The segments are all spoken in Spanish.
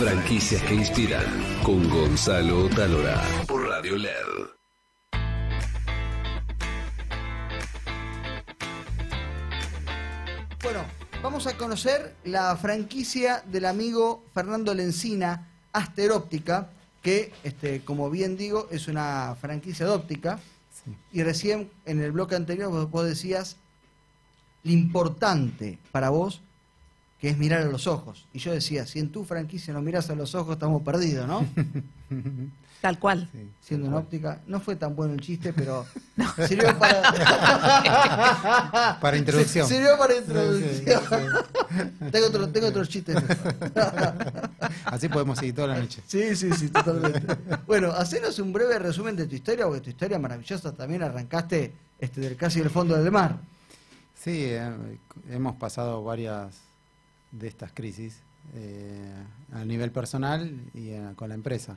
Franquicias que inspiran con Gonzalo Talora por Radio LED. Bueno, vamos a conocer la franquicia del amigo Fernando Lencina, Aster Óptica, que, este, como bien digo, es una franquicia de óptica. Y recién en el bloque anterior vos, vos decías lo importante para vos que es mirar a los ojos. Y yo decía, si en tu franquicia no miras a los ojos, estamos perdidos, ¿no? Tal cual. Siendo en óptica. No fue tan bueno el chiste, pero sirvió para... Para introducción. Sirvió para introducción. tengo, otro, tengo otros chistes. Así podemos seguir toda la noche. Sí, sí, sí, totalmente. Bueno, hacenos un breve resumen de tu historia, porque tu historia maravillosa también arrancaste este, del casi del fondo del mar. Sí, eh, hemos pasado varias de estas crisis eh, a nivel personal y eh, con la empresa.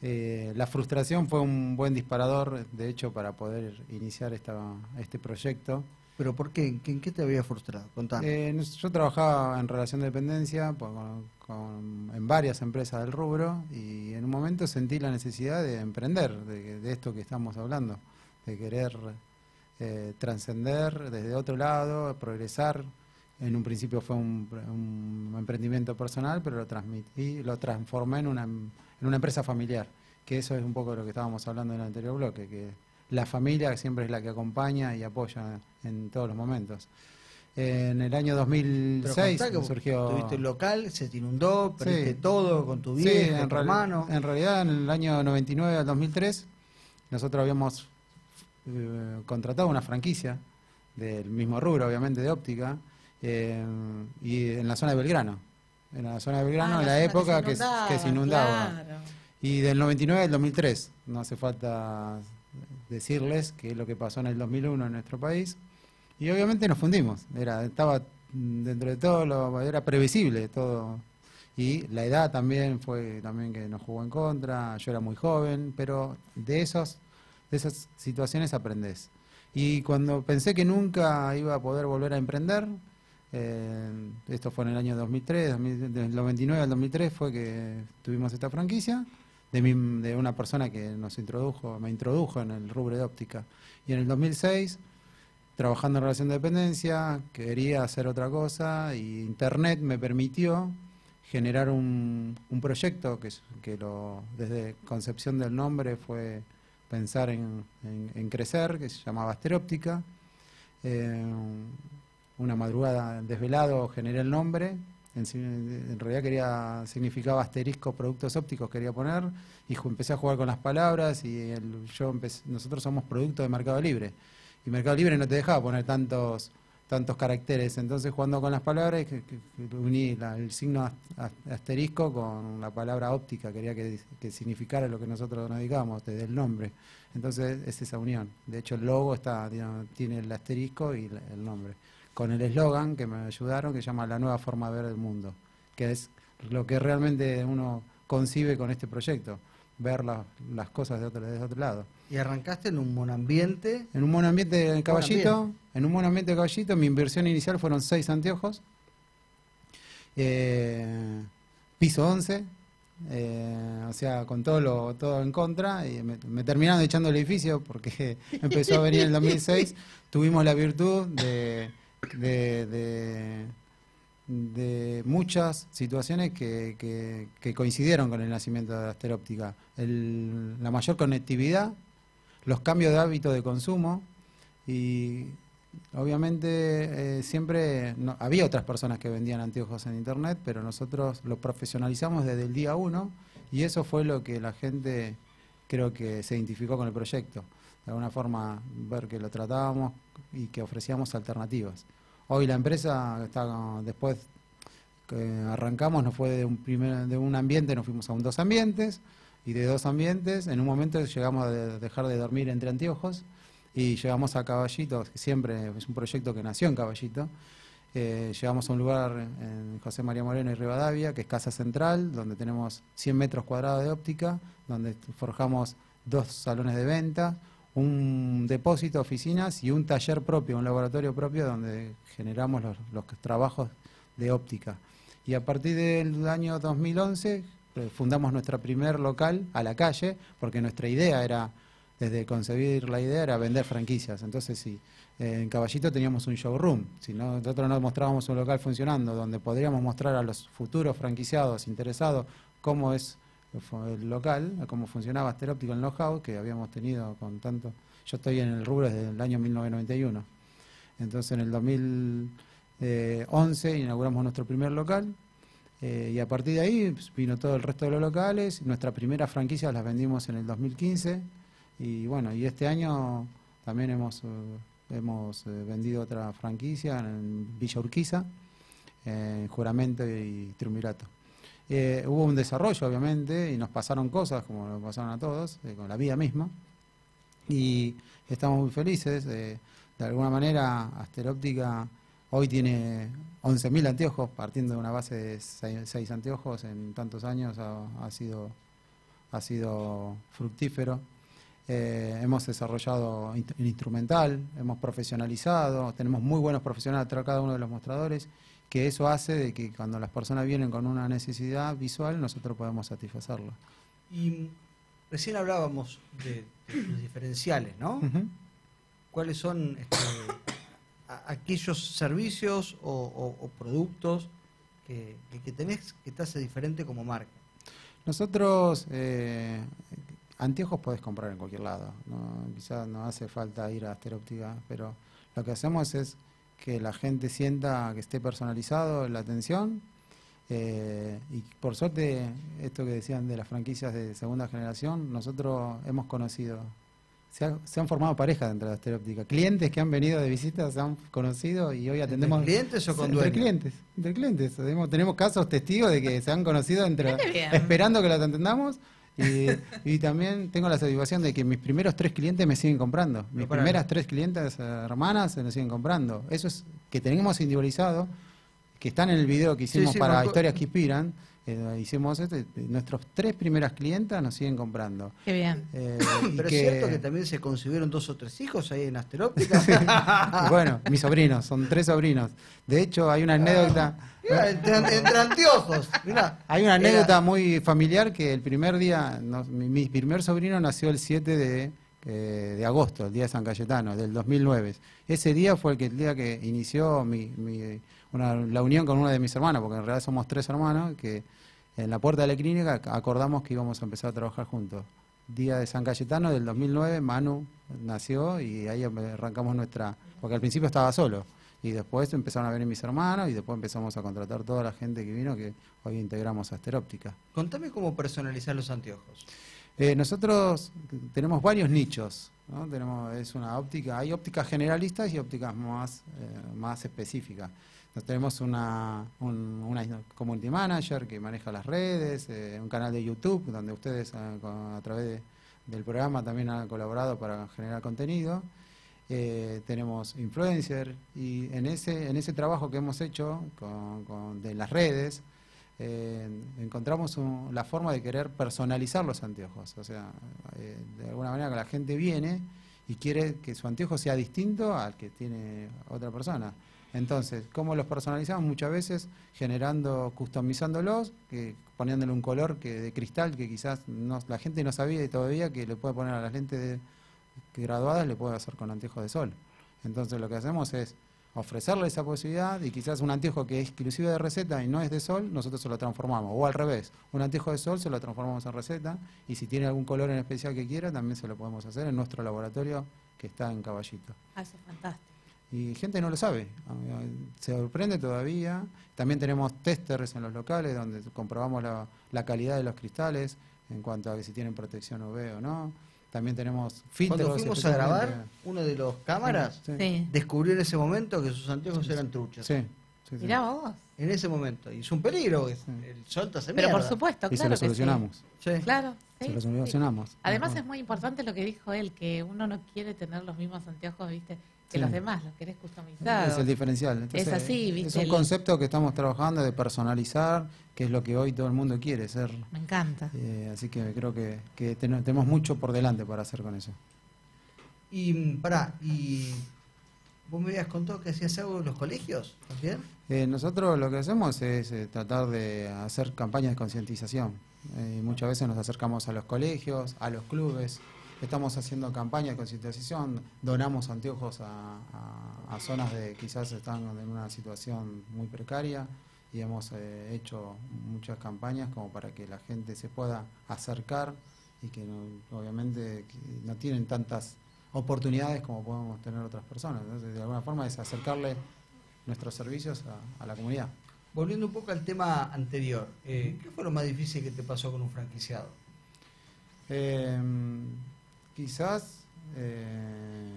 Eh, la frustración fue un buen disparador, de hecho, para poder iniciar esta, este proyecto. ¿Pero por qué? ¿En qué te había frustrado? Contame. Eh, yo trabajaba en relación de dependencia con- con- en varias empresas del rubro y en un momento sentí la necesidad de emprender, de, de esto que estamos hablando, de querer eh, trascender desde otro lado, progresar. En un principio fue un, un emprendimiento personal, pero lo transmití, lo transformé en una, en una empresa familiar, que eso es un poco de lo que estábamos hablando en el anterior bloque, que la familia siempre es la que acompaña y apoya en todos los momentos. En el año Pero 2006 contá que surgió... Tuviste el local, se te inundó, perdiste Sí. todo con tu Sí, viejo, en, tu hermano. en realidad en el año 99 al 2003 nosotros habíamos eh, contratado una franquicia del mismo rubro, obviamente, de óptica, eh, y en la zona de Belgrano. En la zona de Belgrano, Ah, en la época que que, se s- que se inundaba, inundaba. claro. Y del 99 al 2003, no hace falta decirles qué es lo que pasó en el 2001 en nuestro país. Y obviamente nos fundimos, era, estaba dentro de todo, lo, era previsible todo. Y la edad también fue también que nos jugó en contra, yo era muy joven, pero de, esos, de esas situaciones aprendes. Y cuando pensé que nunca iba a poder volver a emprender, eh, esto fue en el año 2003, 2000 del 99 al 2003 fue que tuvimos esta franquicia de, mi- de una persona que nos introdujo, me introdujo en el rubro de óptica. Y en el 2006, trabajando en relación de dependencia, quería hacer otra cosa y Internet me permitió generar un, un proyecto que, que lo, desde concepción del nombre fue pensar en, en- en crecer, que se llamaba Asteróptica. Eh, una madrugada desvelado generé el nombre. En, en realidad quería significaba asterisco productos ópticos quería poner. Y empecé a jugar con las palabras y el- yo empecé- nosotros somos producto de Mercado Libre. Y Mercado Libre no te dejaba poner tantos tantos caracteres. Entonces jugando con las palabras que, uní la- el signo as- as- asterisco con la palabra óptica. Quería que, que significara lo que nosotros nos dedicamos desde el nombre. Entonces es esa unión. De hecho el logo está digamos, tiene el asterisco y el nombre con el eslogan que me ayudaron que se llama La nueva forma de ver el mundo, que es lo que realmente uno concibe con este proyecto, ver la- las cosas de otro, desde otro lado. Y arrancaste en un monoambiente. En un monoambiente de caballito, en un monoambiente de caballito, mi inversión inicial fueron seis anteojos, eh, piso 11, eh, o sea, con todo lo todo en contra, y me, me terminaron echando el edificio porque empezó a venir en el 2006, tuvimos la virtud de, de, de- muchas situaciones que, que- coincidieron con el nacimiento de Asteróptica. El- la mayor conectividad, los cambios de hábito de consumo y obviamente eh, siempre no- había otras personas que vendían anteojos en internet, pero nosotros los profesionalizamos desde el día uno y eso fue lo que la gente creo que se identificó con el proyecto. De alguna forma ver que lo tratábamos y que ofrecíamos alternativas. Hoy la empresa está después que arrancamos nos fue de un primer de un ambiente nos fuimos a un dos ambientes y de dos ambientes en un momento llegamos a de- dejar de dormir entre anteojos y llegamos a Caballito, que siempre es un proyecto que nació en Caballito. Eh, llegamos a un lugar en José María Moreno y Rivadavia, que es Casa Central, donde tenemos 100 metros cuadrados de óptica, donde forjamos dos salones de venta, un depósito, oficinas y un taller propio, un laboratorio propio donde generamos los, trabajos de óptica. Y a partir del año 2011 eh, fundamos nuestra primer local a la calle, porque nuestra idea era, desde concebir la idea, era vender franquicias. Entonces, sí, eh, en Caballito teníamos un showroom. Si no, nosotros nos mostrábamos un local funcionando, donde podríamos mostrar a los futuros franquiciados interesados cómo es el local, cómo funcionaba Aster en know-how que habíamos tenido con tanto. Yo estoy en el rubro desde el año 1991. Entonces, en el 2011 inauguramos nuestro primer local eh, y a partir de ahí pues, vino todo el resto de los locales. Nuestra primera franquicia las vendimos en el 2015 y bueno, y este año también hemos, eh, hemos eh, vendido otra franquicia en Villa Urquiza, en Juramento y Triunvirato. Hubo un desarrollo, obviamente, y nos pasaron cosas, como nos pasaron a todos, con la vida misma, y estamos muy felices. de alguna manera, Asteróptica Hoy tiene 11.000 anteojos, partiendo de una base de 6, anteojos en tantos años, ha, sido, ha sido fructífero. Eh, hemos desarrollado un instrumental, hemos profesionalizado, tenemos muy buenos profesionales tras cada uno de los mostradores, que eso hace de que cuando las personas vienen con una necesidad visual, nosotros podemos satisfacerla. Y recién hablábamos de, los diferenciales, ¿no? ¿Cuáles son este, aquellos servicios o, productos que, que, tenés que te hace diferente como marca? Nosotros, eh, anteojos podés comprar en cualquier lado. Quizás no hace falta ir a Asteróptica, pero lo que hacemos es que la gente sienta que esté personalizado la atención. Eh, y por suerte, esto que decían de las franquicias de segunda generación, nosotros hemos conocido se, han formado parejas dentro de la estereóptica. Clientes que han venido de visita se han conocido y hoy atendemos. clientes o con Entre clientes. Entre clientes. Tenemos, casos testigos de que se han conocido entre, esperando que las atendamos. Y, también tengo la satisfacción de que mis primeros tres clientes me siguen comprando. Mis primeras tres clientes hermanas se nos siguen comprando. Eso es que tenemos individualizado, que están en el video que hicimos para Historias que Inspiran eh, hicimos este, nuestros tres primeras clientas nos siguen comprando. Qué bien. Eh, Pero es cierto que también se concibieron dos o tres hijos ahí en Asteróptica. bueno, mis sobrinos, son tres sobrinos. De hecho, hay una anécdota. entre, anteojos. hay una anécdota muy familiar que el primer día, mi, primer sobrino nació el 7 de, de agosto, el día de San Cayetano, del 2009. Ese día fue el, que, el día que inició mi, la unión con una de mis hermanas, porque en realidad somos tres hermanos, que en la puerta de la clínica acordamos que íbamos a empezar a trabajar juntos. Día de San Cayetano del 2009, Manu nació y ahí arrancamos nuestra, porque al principio estaba solo y después empezaron a venir mis hermanos y después empezamos a contratar toda la gente que vino que hoy integramos a Asteróptica. Contame cómo personalizar los anteojos. Eh, nosotros tenemos varios nichos, tenemos, es una óptica, hay ópticas generalistas y ópticas más, eh, más específicas tenemos una, un, una community manager que maneja las redes, eh, un canal de YouTube donde ustedes a, través del programa también han colaborado para generar contenido. Tenemos influencer y en ese, en ese trabajo que hemos hecho con, de las redes encontramos la forma de querer personalizar los anteojos. O sea, de alguna manera que la gente viene y quiere que su anteojo sea distinto al que tiene otra persona. Entonces, ¿cómo los personalizamos? Muchas veces generando, customizándolos, que, poniéndole un color que de cristal que quizás no, la gente no sabía y todavía que le puede poner a las lentes de, graduadas, le puede hacer con anteojos de sol. Entonces, lo que hacemos es ofrecerle esa posibilidad y quizás un anteojo que es exclusivo de receta y no es de sol, nosotros se lo transformamos. O al revés, un anteojo de sol se lo transformamos en receta y si tiene algún color en especial que quiera, también se lo podemos hacer en nuestro laboratorio que está en Caballito. Ah, eso es fantástico y gente no lo sabe, se sorprende todavía. También tenemos testers en los locales donde comprobamos la, calidad de los cristales en cuanto a que si tienen protección UV o no. También tenemos filtros. Cuando fuimos a grabar, uno de los cámaras descubrió en ese momento que sus anteojos eran truchos. Sí. Mirá vos. En ese momento. Y es un peligro. El sol te hace Pero por supuesto, claro. Y se lo solucionamos. Claro. Se lo solucionamos. Además, es muy importante lo que dijo él, que uno no quiere tener los mismos anteojos, ¿viste? que los demás, los querés customizar. Es el diferencial. es así, ¿viste? Es un concepto que estamos trabajando de personalizar, que es lo que hoy todo el mundo quiere ser. Me encanta. Eh, así que creo que, tenemos mucho por delante para hacer con eso. Y pará, y vos me habías contado que hacías algo en los colegios también. Eh, nosotros lo que hacemos es eh, tratar de hacer campañas de concientización. Eh, muchas veces nos acercamos a los colegios, a los clubes. Estamos haciendo campañas de concientización, donamos anteojos a, a- a zonas de quizás están en una situación muy precaria y hemos eh, hecho muchas campañas como para que la gente se pueda acercar y que no- obviamente no tienen tantas oportunidades como podemos tener otras personas. Entonces, de alguna forma es acercarle nuestros servicios a, a la comunidad. Volviendo un poco al tema anterior, eh, ¿qué fue lo más difícil que te pasó con un franquiciado? Eh, quizás eh,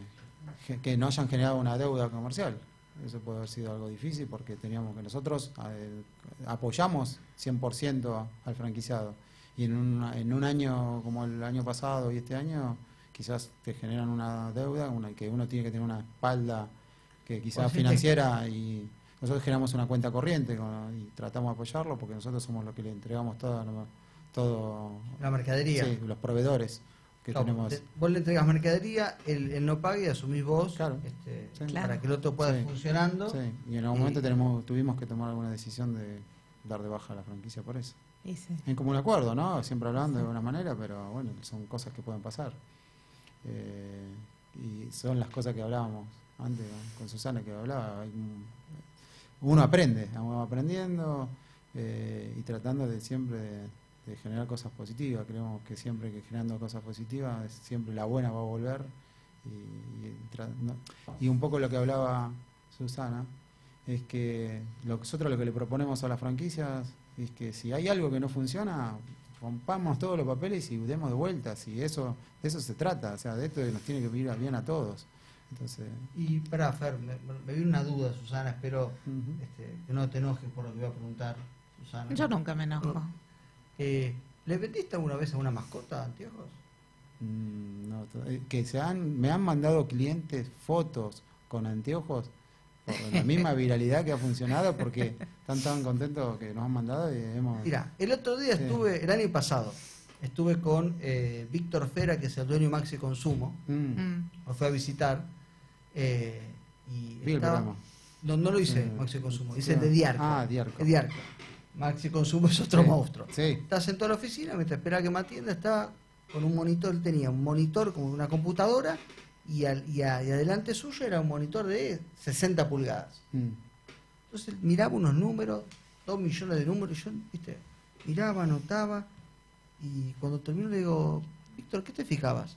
ge- que no hayan generado una deuda comercial. Eso puede haber sido algo difícil porque teníamos que nosotros eh, apoyamos 100% al franquiciado. Y en, una- en un año como el año pasado y este año, quizás te generan una deuda, una, que uno tiene que tener una espalda que quizás Pues sí, financiera y nosotros generamos una cuenta corriente con- y tratamos de apoyarlo porque nosotros somos los que le entregamos todo, todo La mercadería. Sí, los proveedores que Claro, tenemos. te- vos le entregas mercadería, él, él no paga y asumís vos Claro. este, Sí. Claro. para que el otro pueda Sí. ir funcionando. Sí, y en algún Y- momento tenemos, tuvimos que tomar alguna decisión de dar de baja a la franquicia por eso. En común acuerdo, ¿no? Siempre hablando de alguna manera, pero bueno, son cosas que pueden pasar. Eh, y son las cosas que hablábamos antes con Susana, que hablaba. uno aprende, vamos aprendiendo eh, y tratando de siempre de, de generar cosas positivas. Creemos que siempre que generando cosas positivas, siempre la buena va a volver. Y, y tra- no- y un poco lo que hablaba Susana es que lo- nosotros lo que le proponemos a las franquicias es que si hay algo que no funciona, rompamos todos los papeles y demos de vueltas. Y eso, de eso se trata, o sea, de esto nos tiene que ir bien a todos. Entonces, Y para Fer, me, me viene una duda, Susana, espero este, que no te enojes por lo que voy a preguntar, Susana. Yo nunca me enojo. Eh, ¿Le vendiste alguna vez a una mascota anteojos? Mm, no, eh, que se han, me han mandado clientes fotos con anteojos por la misma viralidad que ha funcionado porque están tan contentos que nos han mandado y hemos... Mira, el otro día Sí. estuve, el año pasado, estuve con eh, Víctor Fera, que es el dueño de Maxi Consumo, Mm, Mm. lo fue a visitar. eh, y vi el estaba- programa. No, no lo hice Sí. Maxi Consumo, Sí. hice el de Diarco. Ah, Diarco. El Diarco. Maxi Consumo es otro Sí, monstruo. Sí, Está sentado en la oficina, mientras espera que me atienda, está con un monitor, él tenía un monitor como una computadora y, al- y a- y adelante suyo era un monitor de 60 pulgadas. Mm, Entonces miraba unos números, dos millones de números, y yo, viste, miraba, anotaba, y cuando termino le digo, Víctor, ¿qué te fijabas?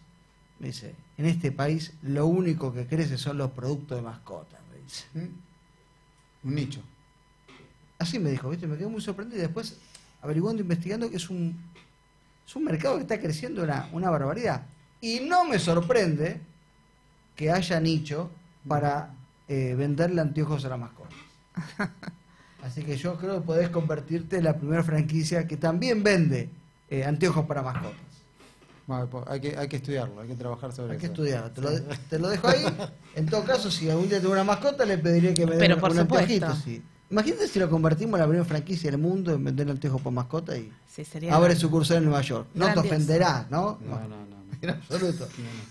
Me dice, en este país lo único que crece son los productos de mascotas, me dice. mm. un nicho. Así me dijo, ¿viste? Me quedé muy sorprendido. Y después, averiguando, investigando, que es un, es un mercado que está creciendo una, una barbaridad. Y no me sorprende que haya nicho para eh, venderle anteojos a la mascota. Así que yo creo que podés convertirte en la primera franquicia que también vende eh, anteojos para mascotas. Bueno, po- hay, que, hay que estudiarlo, hay que trabajar sobre Hay que eso. estudiarlo. Te lo, de- te lo dejo ahí. En todo caso, si algún día tengo una mascota, le pediría que me dé Pero un- por un supuesto. anteojito, sí. Imagínate si lo convertimos en la primera franquicia del mundo en vender anteojos para mascota y Sí, sería abre sucursal en Nueva York. No te ofenderás, ¿no? No, no, no. no. En absoluto.